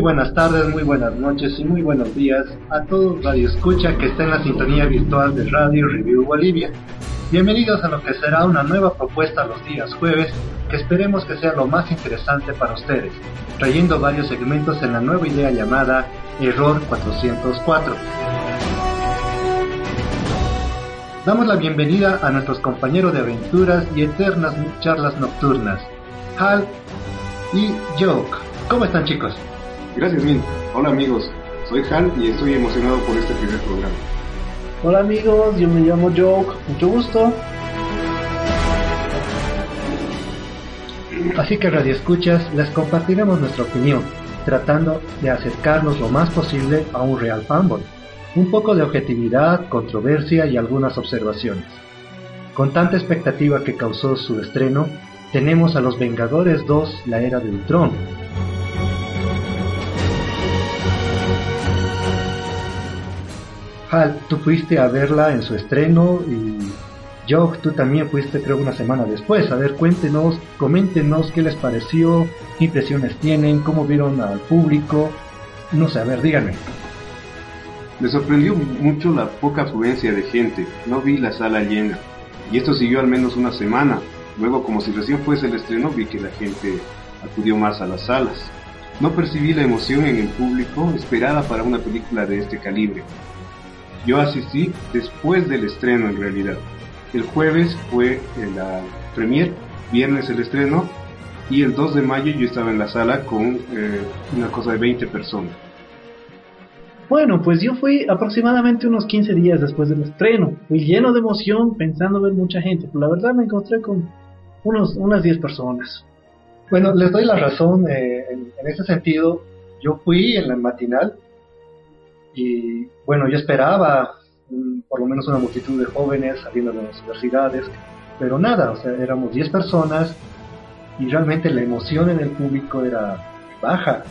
Muy buenas tardes, muy buenas noches y muy buenos días a todos Radio Escucha que está en la sintonía virtual de Radio Review Bolivia. Bienvenidos a lo que será una nueva propuesta los días jueves que esperemos que sea lo más interesante para ustedes, trayendo varios segmentos en la nueva idea llamada Error 404. Damos la bienvenida a nuestros compañeros de aventuras y eternas charlas nocturnas, Hal y Joke. ¿Cómo están chicos? Gracias, Min. Hola amigos, soy Han y estoy emocionado por este primer programa. Hola amigos, yo me llamo Joke, mucho gusto. Así que Radio Escuchas, les compartiremos nuestra opinión, tratando de acercarnos lo más posible a un real fanboy. Un poco de objetividad, controversia y algunas observaciones. Con tanta expectativa que causó su estreno, tenemos a Los Vengadores 2, la era de Ultron, Hal, tú fuiste a verla en su estreno y Joe, tú también fuiste creo una semana después. A ver, cuéntenos, coméntenos qué les pareció, qué impresiones tienen, cómo vieron al público. No sé, a ver, díganme. Me sorprendió mucho la poca afluencia de gente. No vi la sala llena. Y esto siguió al menos una semana. Luego, como si recién fuese el estreno, vi que la gente acudió más a las salas. No percibí la emoción en el público esperada para una película de este calibre. Yo asistí después del estreno en realidad. El jueves fue la premier, viernes el estreno y el 2 de mayo yo estaba en la sala con eh, una cosa de 20 personas. Bueno, pues yo fui aproximadamente unos 15 días después del estreno. Fui lleno de emoción pensando ver mucha gente, pero la verdad me encontré con unos, unas 10 personas. Bueno, les doy la razón eh, en, en ese sentido. Yo fui en la matinal y bueno, yo esperaba por lo menos una multitud de jóvenes saliendo de las universidades, pero nada, o sea, éramos 10 personas y realmente la emoción en el público era baja.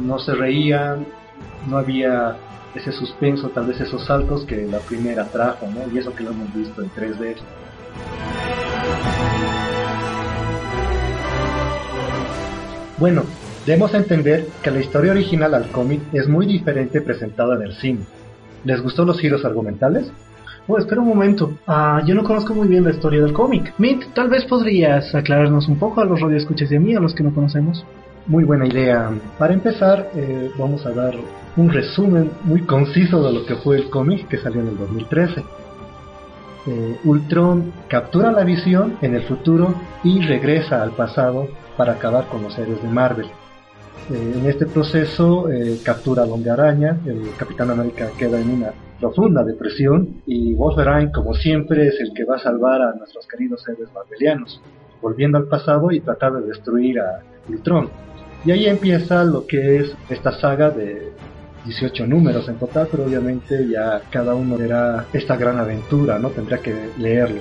No se reían, no había ese suspenso, tal vez esos saltos que la primera trajo, ¿no? Y eso que lo hemos visto en 3D. Bueno, Debemos entender que la historia original al cómic es muy diferente presentada en el cine. ¿Les gustó los giros argumentales? Oh, espera un momento. Ah, yo no conozco muy bien la historia del cómic. Mint, tal vez podrías aclararnos un poco a los radioescuchas y a mí, a los que no conocemos. Muy buena idea. Para empezar, eh, vamos a dar un resumen muy conciso de lo que fue el cómic que salió en el 2013. Eh, Ultron captura la visión en el futuro y regresa al pasado para acabar con los héroes de Marvel. Eh, en este proceso eh, captura a Hombre Araña, el Capitán América queda en una profunda depresión y Wolverine, como siempre, es el que va a salvar a nuestros queridos héroes marvelianos, volviendo al pasado y tratar de destruir a Ultron. Y ahí empieza lo que es esta saga de 18 números en total, pero obviamente ya cada uno verá esta gran aventura, ¿no? Tendrá que leerlo.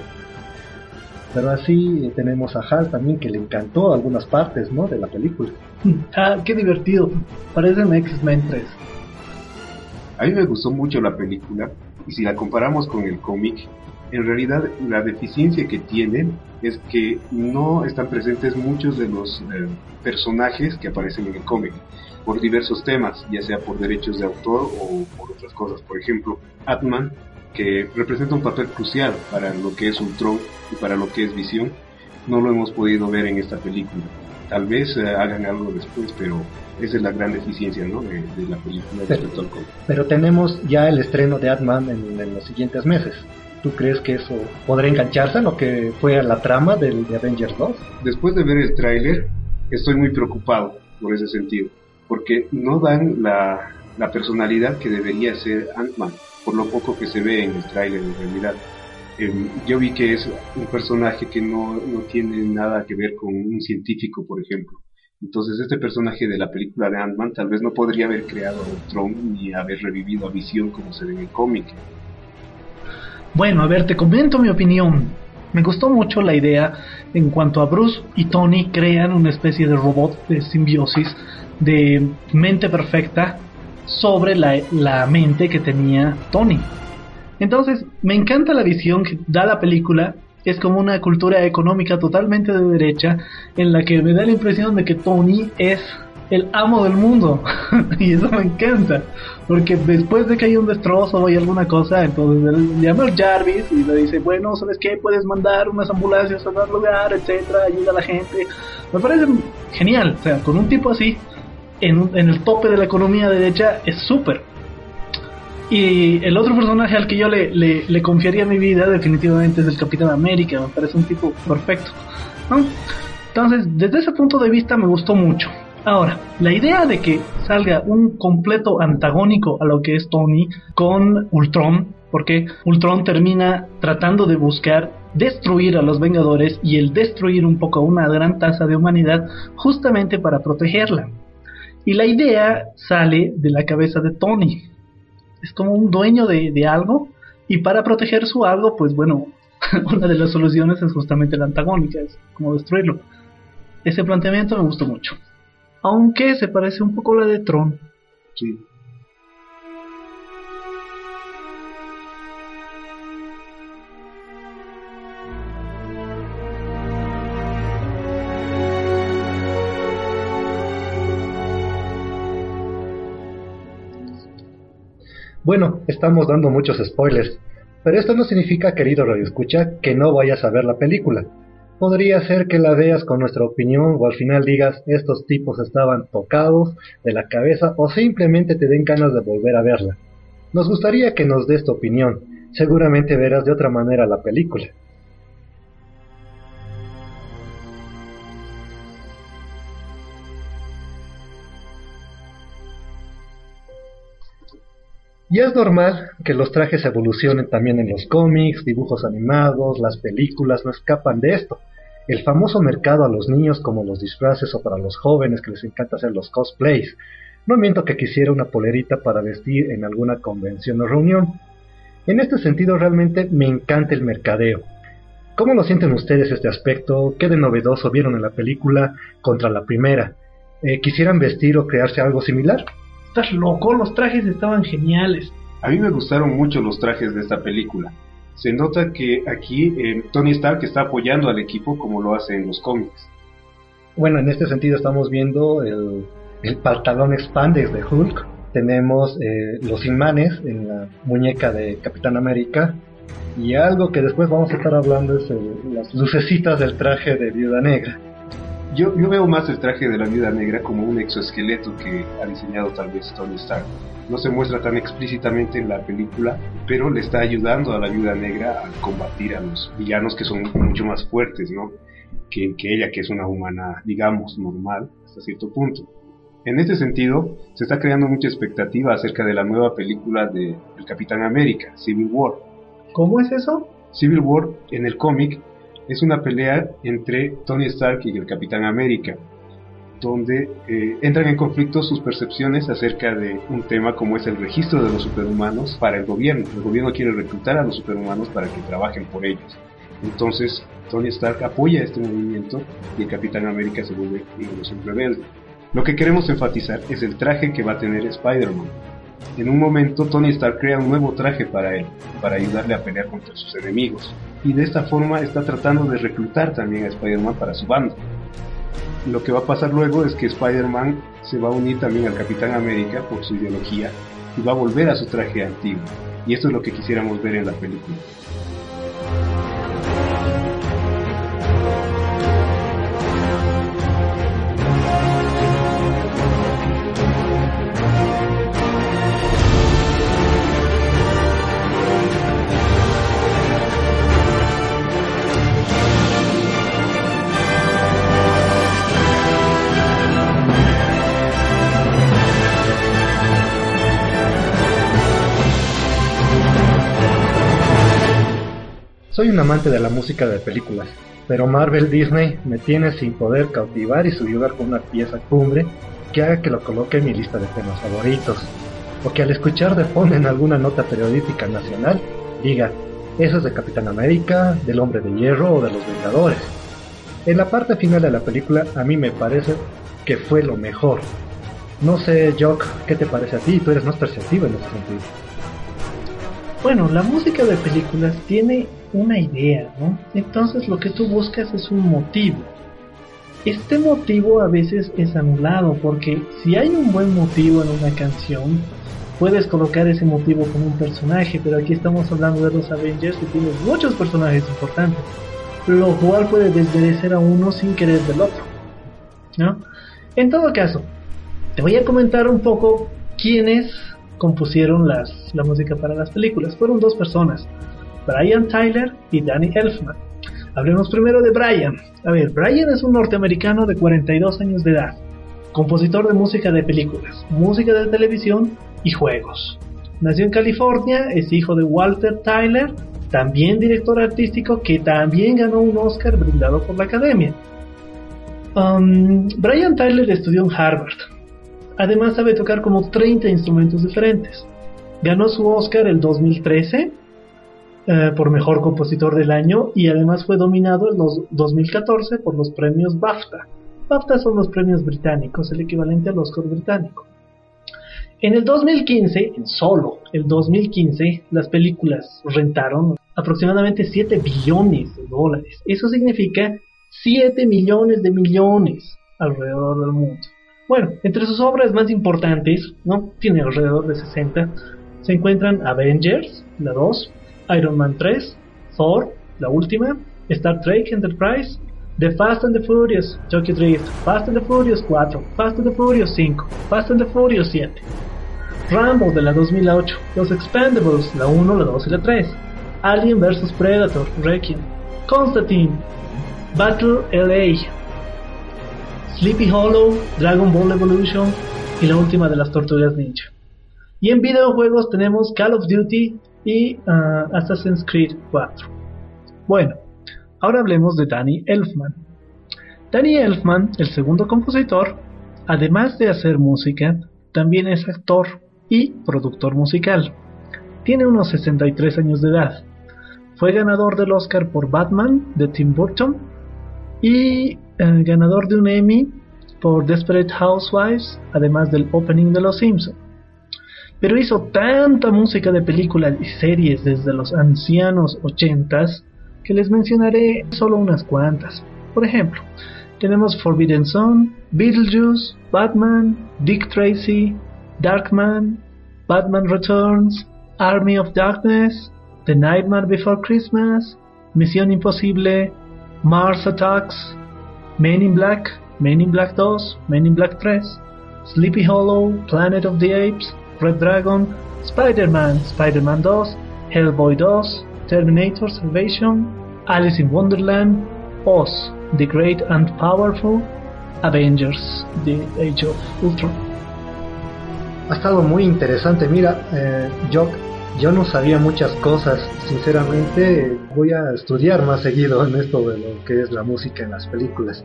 Pero así tenemos a Hal también que le encantó algunas partes, ¿no? De la película. Ah, qué divertido. Parecen X-Men 3. A mí me gustó mucho la película y si la comparamos con el cómic, en realidad la deficiencia que tiene es que no están presentes muchos de los eh, personajes que aparecen en el cómic por diversos temas, ya sea por derechos de autor o por otras cosas. Por ejemplo, Atman que representa un papel crucial para lo que es Ultron y para lo que es Visión, no lo hemos podido ver en esta película. Tal vez eh, hagan algo después, pero esa es la gran deficiencia ¿no? de, la película respecto al Pero tenemos ya el estreno de Ant-Man en, los siguientes meses. ¿Tú crees que eso podrá engancharse a lo que fue la trama del, de Avengers 2? Después de ver el tráiler, estoy muy preocupado por ese sentido, porque no dan la, la personalidad que debería ser Ant-Man, por lo poco que se ve en el tráiler en realidad. Em, yo vi que es un personaje que no, no tiene nada que ver con un científico, por ejemplo. Entonces este personaje de la película de Ant-Man tal vez no podría haber creado a Ultron ni haber revivido a Visión como se ve en el cómic. Bueno, a ver, te comento mi opinión. Me gustó mucho la idea en cuanto a Bruce y Tony crean una especie de robot de simbiosis de mente perfecta sobre la, la mente que tenía Tony. Entonces, me encanta la visión que da la película. Es como una cultura económica totalmente de derecha, en la que me da la impresión de que Tony es el amo del mundo. y eso me encanta. Porque después de que hay un destrozo hay alguna cosa, entonces él llama al Jarvis y le dice, bueno, ¿sabes qué? Puedes mandar unas ambulancias a dar lugar, etcétera, ayuda a la gente. Me parece genial. O sea, con un tipo así, en, el tope de la economía derecha, es súper. Y el otro personaje al que yo le, le, confiaría mi vida definitivamente es el Capitán América, me parece un tipo perfecto. Entonces, desde ese punto de vista me gustó mucho. Ahora, la idea de que salga un completo antagónico a lo que es Tony con Ultron, porque Ultron termina tratando de buscar destruir a los Vengadores y el destruir un poco una gran tasa de humanidad justamente para protegerla. Y la idea sale de la cabeza de Tony, es como un dueño de, algo y para proteger su algo, pues bueno, una de las soluciones es justamente la antagónica, es como destruirlo. Ese planteamiento me gustó mucho. Aunque se parece un poco a la de Tron. Sí. Bueno, estamos dando muchos spoilers, pero esto no significa, querido Radio Escucha, que no vayas a ver la película. Podría ser que la veas con nuestra opinión o al final digas estos tipos estaban tocados de la cabeza o simplemente te den ganas de volver a verla. Nos gustaría que nos des tu opinión, seguramente verás de otra manera la película. Y es normal que los trajes evolucionen también en los cómics, dibujos animados, las películas no escapan de esto. El famoso mercado a los niños como los disfraces o para los jóvenes que les encanta hacer los cosplays. No miento que quisiera una polerita para vestir en alguna convención o reunión. En este sentido realmente me encanta el mercadeo. ¿Cómo lo sienten ustedes este aspecto? ¿Qué de novedoso vieron en la película contra la primera? Eh, ¿Quisieran vestir o crearse algo similar? Estás loco, los trajes estaban geniales. A mí me gustaron mucho los trajes de esta película. Se nota que aquí eh, Tony Stark está apoyando al equipo como lo hace en los cómics. Bueno, en este sentido estamos viendo el, el pantalón expandex de Hulk. Tenemos eh, los imanes en la muñeca de Capitán América. Y algo que después vamos a estar hablando es las lucecitas del traje de Viuda Negra. Yo, yo veo más el traje de la Viuda Negra como un exoesqueleto que ha diseñado tal vez Tony Stark. No se muestra tan explícitamente en la película, pero le está ayudando a la Viuda Negra a combatir a los villanos que son mucho más fuertes, ¿no? Que, que ella, que es una humana, digamos, normal hasta cierto punto. En este sentido, se está creando mucha expectativa acerca de la nueva película de El Capitán América, Civil War. ¿Cómo es eso? Civil War, en el cómic, es una pelea entre Tony Stark y el Capitán América, donde eh, entran en conflicto sus percepciones acerca de un tema como es el registro de los superhumanos para el gobierno. El gobierno quiere reclutar a los superhumanos para que trabajen por ellos. Entonces, Tony Stark apoya este movimiento y el Capitán América se vuelve un rebelde. Lo que queremos enfatizar es el traje que va a tener Spider-Man. En un momento, Tony Stark crea un nuevo traje para él, para ayudarle a pelear contra sus enemigos y de esta forma está tratando de reclutar también a Spider-Man para su banda. Lo que va a pasar luego es que Spider-Man se va a unir también al Capitán América por su ideología y va a volver a su traje antiguo. Y esto es lo que quisiéramos ver en la película. Soy un amante de la música de películas, pero Marvel Disney me tiene sin poder cautivar y subyugar con una pieza cumbre que haga que lo coloque en mi lista de temas favoritos, o que al escuchar de fondo en alguna nota periodística nacional diga, eso es de Capitán América, del Hombre de Hierro o de los Vengadores. En la parte final de la película a mí me parece que fue lo mejor. No sé, Jock, ¿qué te parece a ti? Tú eres más perceptivo en ese sentido. Bueno, la música de películas tiene una idea, ¿no? Entonces lo que tú buscas es un motivo. Este motivo a veces es anulado porque si hay un buen motivo en una canción, puedes colocar ese motivo con un personaje, pero aquí estamos hablando de los Avengers y tienen muchos personajes importantes, lo cual puede desmerecer a uno sin querer del otro, ¿no? En todo caso, te voy a comentar un poco quiénes compusieron las, la música para las películas. Fueron dos personas, Brian Tyler y Danny Elfman. Hablemos primero de Brian. A ver, Brian es un norteamericano de 42 años de edad, compositor de música de películas, música de televisión y juegos. Nació en California, es hijo de Walter Tyler, también director artístico que también ganó un Oscar brindado por la Academia. Um, Brian Tyler estudió en Harvard. Además sabe tocar como 30 instrumentos diferentes. Ganó su Oscar el 2013 eh, por Mejor Compositor del Año y además fue dominado en los 2014 por los premios BAFTA. BAFTA son los premios británicos, el equivalente al Oscar británico. En el 2015, en solo el 2015, las películas rentaron aproximadamente 7 billones de dólares. Eso significa 7 millones de millones alrededor del mundo. Bueno, entre sus obras más importantes, ¿no? Tiene alrededor de 60, se encuentran Avengers, la 2, Iron Man 3, Thor, la última, Star Trek Enterprise, The Fast and the Furious, Tokyo Drift, Fast and the Furious 4, Fast and the Furious 5, Fast and the Furious 7, Rambo de la 2008, Los Expendables, la 1, la 2 y la 3, Alien vs Predator, Requiem, Constantine, Battle LA, Sleepy Hollow, Dragon Ball Evolution y la última de las Tortugas Ninja. Y en videojuegos tenemos Call of Duty, y uh, Assassin's Creed 4. Bueno, ahora hablemos de Danny Elfman. Danny Elfman, el segundo compositor, además de hacer música, también es actor y productor musical. Tiene unos 63 años de edad. Fue ganador del Oscar por Batman de Tim Burton y eh, ganador de un Emmy por Desperate Housewives, además del opening de Los Simpsons pero hizo tanta música de películas y series desde los ancianos ochentas que les mencionaré solo unas cuantas. Por ejemplo, tenemos Forbidden Zone, Beetlejuice, Batman, Dick Tracy, Darkman, Batman Returns, Army of Darkness, The Nightmare Before Christmas, Misión Imposible, Mars Attacks, Men in Black, Men in Black 2, Men in Black 3, Sleepy Hollow, Planet of the Apes, Red Dragon, Spider-Man, Spider-Man 2, Hellboy 2, Terminator Salvation, Alice in Wonderland, Oz, The Great and Powerful, Avengers, The Age of Ultron. Ha estado muy interesante, mira, eh, yo, yo no sabía muchas cosas, sinceramente voy a estudiar más seguido en esto de lo que es la música en las películas.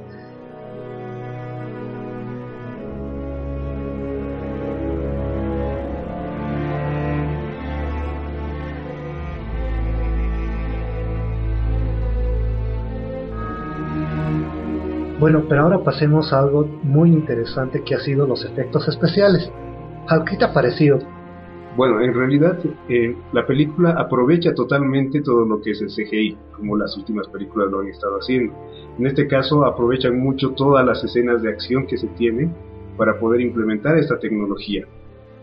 Bueno, pero ahora pasemos a algo muy interesante que ha sido los efectos especiales. ¿Qué te ha parecido? Bueno, en realidad eh, la película aprovecha totalmente todo lo que es el CGI, como las últimas películas lo han estado haciendo. En este caso aprovechan mucho todas las escenas de acción que se tienen para poder implementar esta tecnología.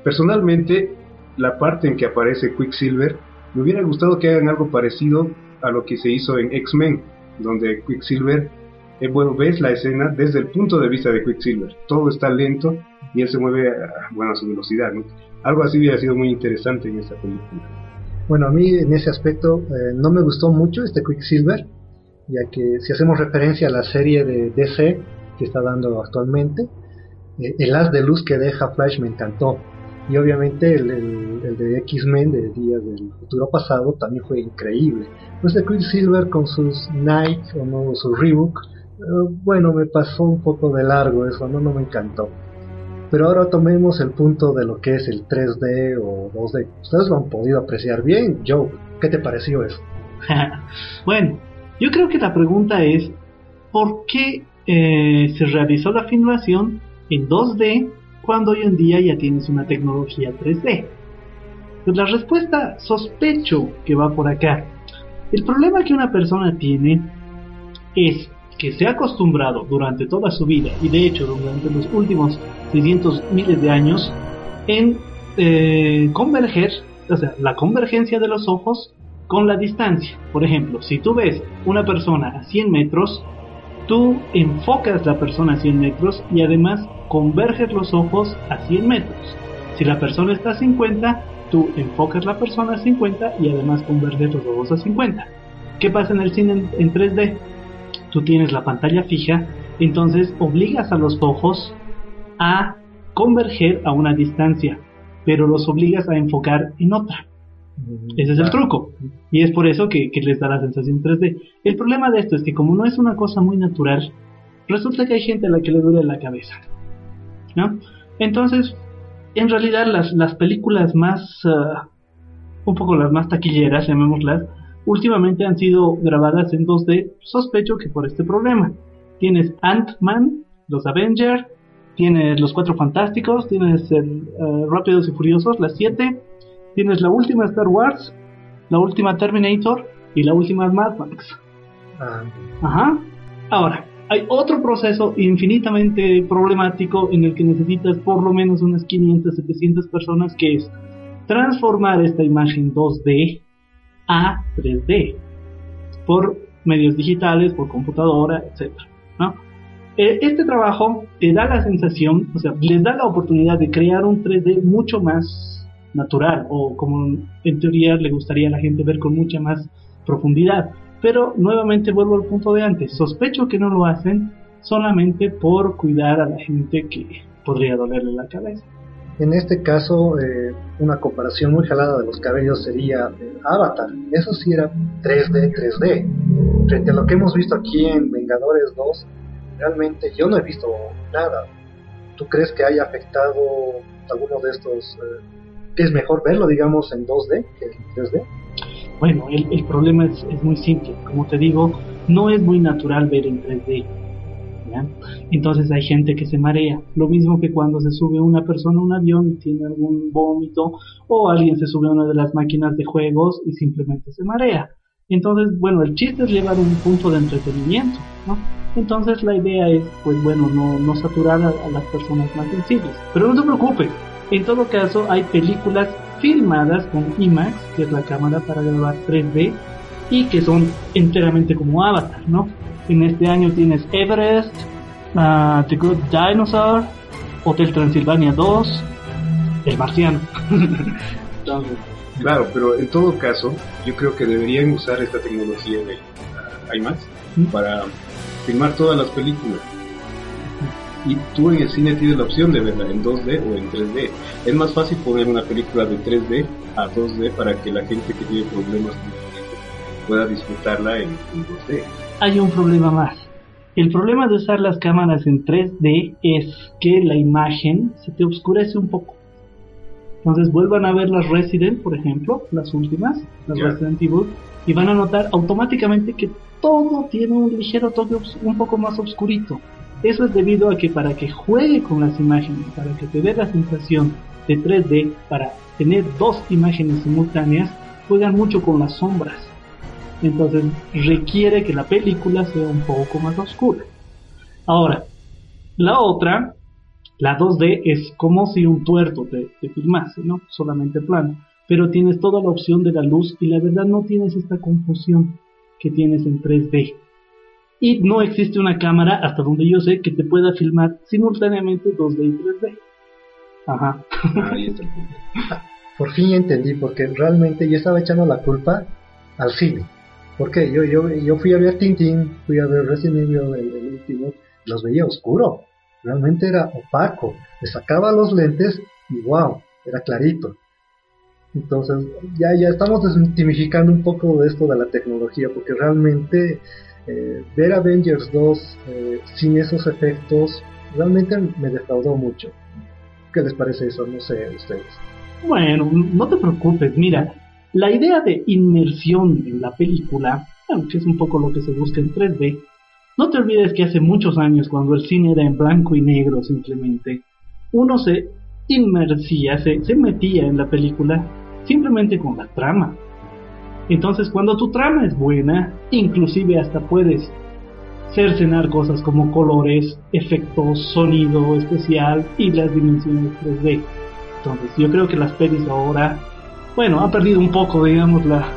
Personalmente, la parte en que aparece Quicksilver, me hubiera gustado que hagan algo parecido a lo que se hizo en X-Men, donde Quicksilver, bueno, ves la escena desde el punto de vista de Quicksilver. Todo está lento y él se mueve a, bueno, a su velocidad. Algo así hubiera sido muy interesante en esta película. Bueno, a mí en ese aspecto eh, no me gustó mucho este Quicksilver, ya que si hacemos referencia a la serie de DC que está dando actualmente, eh, el haz de luz que deja Flash me encantó. Y obviamente el, el, de X-Men de Días del Futuro Pasado también fue increíble. Pues de Quicksilver con sus Nike o no, su Reebok, bueno, me pasó un poco de largo eso, no, no me encantó. Pero ahora tomemos el punto de lo que es el 3D o 2D. Ustedes lo han podido apreciar bien. Joe, ¿qué te pareció eso? bueno, yo creo que la pregunta es, ¿por qué eh, se realizó la filmación en 2D cuando hoy en día ya tienes una tecnología 3D? Pues la respuesta sospecho que va por acá. El problema que una persona tiene es que se ha acostumbrado durante toda su vida y de hecho durante los últimos 600 miles de años en eh, converger, o sea, la convergencia de los ojos con la distancia. Por ejemplo, si tú ves una persona a 100 metros, tú enfocas la persona a 100 metros y además converges los ojos a 100 metros. Si la persona está a 50, tú enfocas la persona a 50 y además converges los ojos a 50. ¿Qué pasa en el cine en 3D? Tú tienes la pantalla fija, entonces obligas a los ojos a converger a una distancia, pero los obligas a enfocar en otra. Mm, Ese es el truco. Y es por eso que, les da la sensación 3D. El problema de esto es que como no es una cosa muy natural, resulta que hay gente a la que le duele la cabeza. ¿no? Entonces, en realidad las, las películas más, ah, un poco las más taquilleras, llamémoslas, últimamente han sido grabadas en 2D, sospecho que por este problema. Tienes Ant-Man, los Avengers, tienes los Cuatro Fantásticos, tienes el eh, Rápidos y Furiosos, las 7, tienes la última Star Wars, la última Terminator y la última Mad Max. Ah. Ajá. Ahora, hay otro proceso infinitamente problemático en el que necesitas por lo menos unas 500, 700 personas, que es transformar esta imagen 2D a 3D por medios digitales, por computadora, etc. Eh, este trabajo te da la sensación, o sea, les da la oportunidad de crear un 3D mucho más natural o como en teoría le gustaría a la gente ver con mucha más profundidad. Pero nuevamente vuelvo al punto de antes, sospecho que no lo hacen solamente por cuidar a la gente que podría dolerle la cabeza. En este caso, eh, una comparación muy jalada de los cabellos sería Avatar. Eso sí era 3D, 3D. Frente a lo que hemos visto aquí en Vengadores 2, realmente yo no he visto nada. ¿Tú crees que haya afectado alguno de estos? Eh, es mejor verlo, digamos, en 2D que en 3D? Bueno, el, el problema es, es muy simple. Como te digo, no es muy natural ver en 3D entonces hay gente que se marea, lo mismo que cuando se sube una persona a un avión y tiene algún vómito, o alguien se sube a una de las máquinas de juegos y simplemente se marea. Entonces, bueno, el chiste es llevar un punto de entretenimiento, ¿no? Entonces la idea es, pues bueno, no, no saturar a, las personas más sensibles. Pero no te preocupes, en todo caso hay películas filmadas con IMAX, que es la cámara para grabar 3D, y que son enteramente como Avatar, ¿no? En este año tienes Everest, uh, The Good Dinosaur, Hotel Transilvania 2, El Marciano. claro, pero en todo caso, yo creo que deberían usar esta tecnología de uh, IMAX ¿Mm? para filmar todas las películas. Y tú en el cine tienes la opción de verla en 2D o en 3D. Es más fácil poner una película de 3D a 2D para que la gente que tiene problemas pueda disfrutarla en 2D hay un problema más. El problema de usar las cámaras en 3D es que la imagen se te oscurece un poco. Entonces vuelvan a ver las Resident, por ejemplo, las últimas, las Resident Evil, y van a notar automáticamente que todo tiene un ligero toque un poco más oscurito. Eso es debido a que para que juegue con las imágenes, para que te dé la sensación de 3D, para tener dos imágenes simultáneas, juegan mucho con las sombras entonces requiere que la película sea un poco más oscura. Ahora, la otra La 2D es como si un tuerto te, te filmase, ¿no? Solamente plano. Pero tienes toda la opción de la luz y la verdad no tienes esta confusión que tienes en 3D. Y no existe una cámara, hasta donde yo sé, que te pueda filmar simultáneamente 2D y 3D. Ajá. Ahí está el punto. Por fin entendí, porque realmente yo estaba echando la culpa al cine. ¿Por qué? Yo, yo, yo fui a ver Tintín, fui a ver Resident Evil, el, el último, los veía oscuro. Realmente era opaco. Le sacaba los lentes y wow, era clarito. Entonces, ya, ya estamos desmitificando un poco de esto de la tecnología, porque realmente eh, ver Avengers 2 eh, sin esos efectos realmente me defraudó mucho. ¿Qué les parece eso? No sé, ustedes. Bueno, no te preocupes, mira, la idea de inmersión en la película, aunque es un poco lo que se busca en 3D, no te olvides que hace muchos años, cuando el cine era en blanco y negro simplemente, uno se inmersía, se, se metía en la película simplemente con la trama. Entonces, cuando tu trama es buena, inclusive hasta puedes cercenar cosas como colores, efectos, sonido especial y las dimensiones 3D. Entonces, yo creo que las pelis ahora, bueno, ha perdido un poco, digamos, la,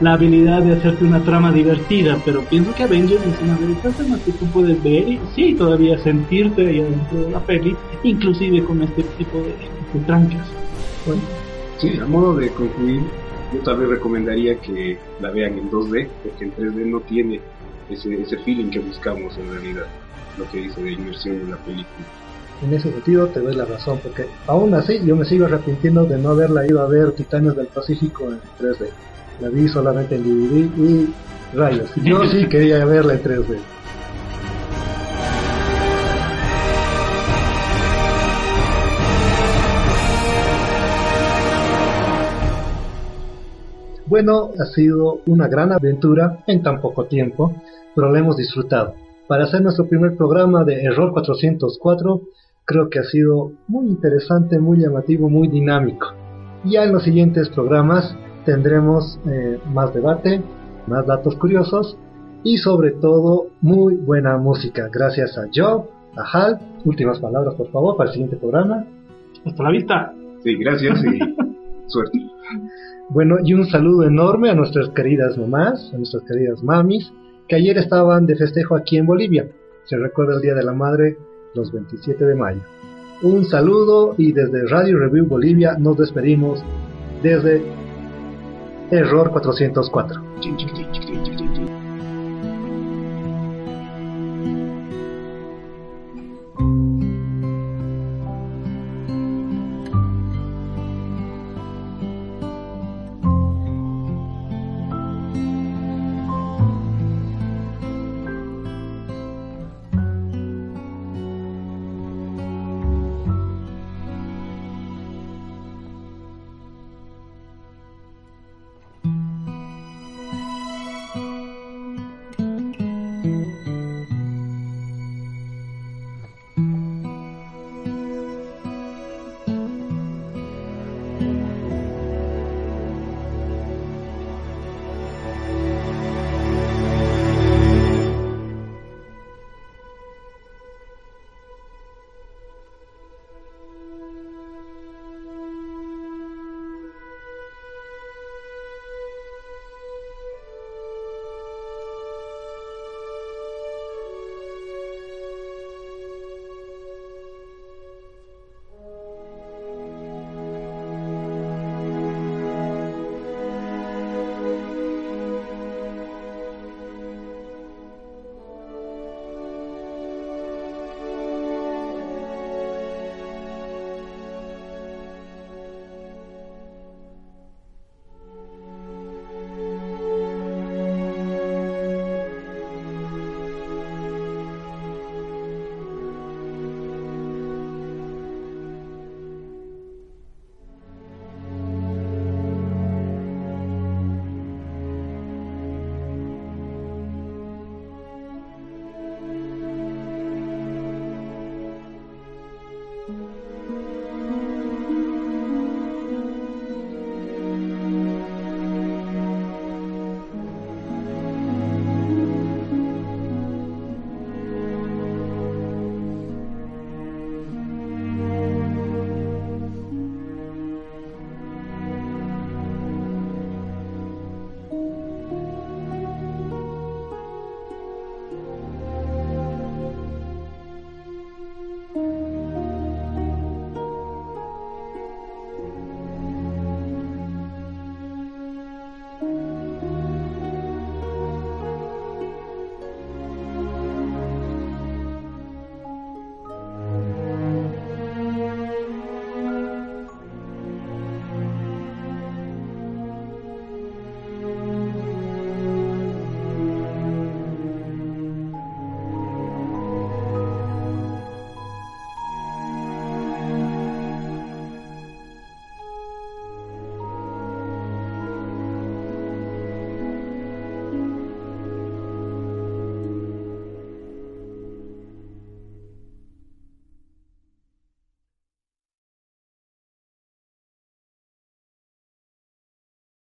la habilidad de hacerte una trama divertida, pero pienso que Avengers es una de estas tramas que tú puedes ver y sí, todavía sentirte ahí adentro de la peli, inclusive con este tipo de, de trancas. Bueno, sí, a modo de concluir, yo tal vez recomendaría que la vean en 2D, porque en 3D no tiene ese, ese feeling que buscamos en realidad, lo que dice de inmersión en la película. En ese sentido te doy la razón, porque aún así yo me sigo arrepintiendo de no haberla ido a ver Titanes del Pacífico en 3D. La vi solamente en DVD y rayos. Yo sí quería verla en 3D. Bueno, ha sido una gran aventura en tan poco tiempo, pero la hemos disfrutado. Para hacer nuestro primer programa de Error 404, creo que ha sido muy interesante, muy llamativo, muy dinámico. Ya en los siguientes programas tendremos eh, más debate, más datos curiosos y sobre todo muy buena música. Gracias a Joe, a Hal. Últimas palabras, por favor, para el siguiente programa. Hasta la vista. Sí, gracias y suerte. Bueno, y un saludo enorme a nuestras queridas mamás, a nuestras queridas mamis, que ayer estaban de festejo aquí en Bolivia. Se recuerda el Día de la Madre, los 27 de mayo. Un saludo y desde Radio Review Bolivia nos despedimos desde Error 404.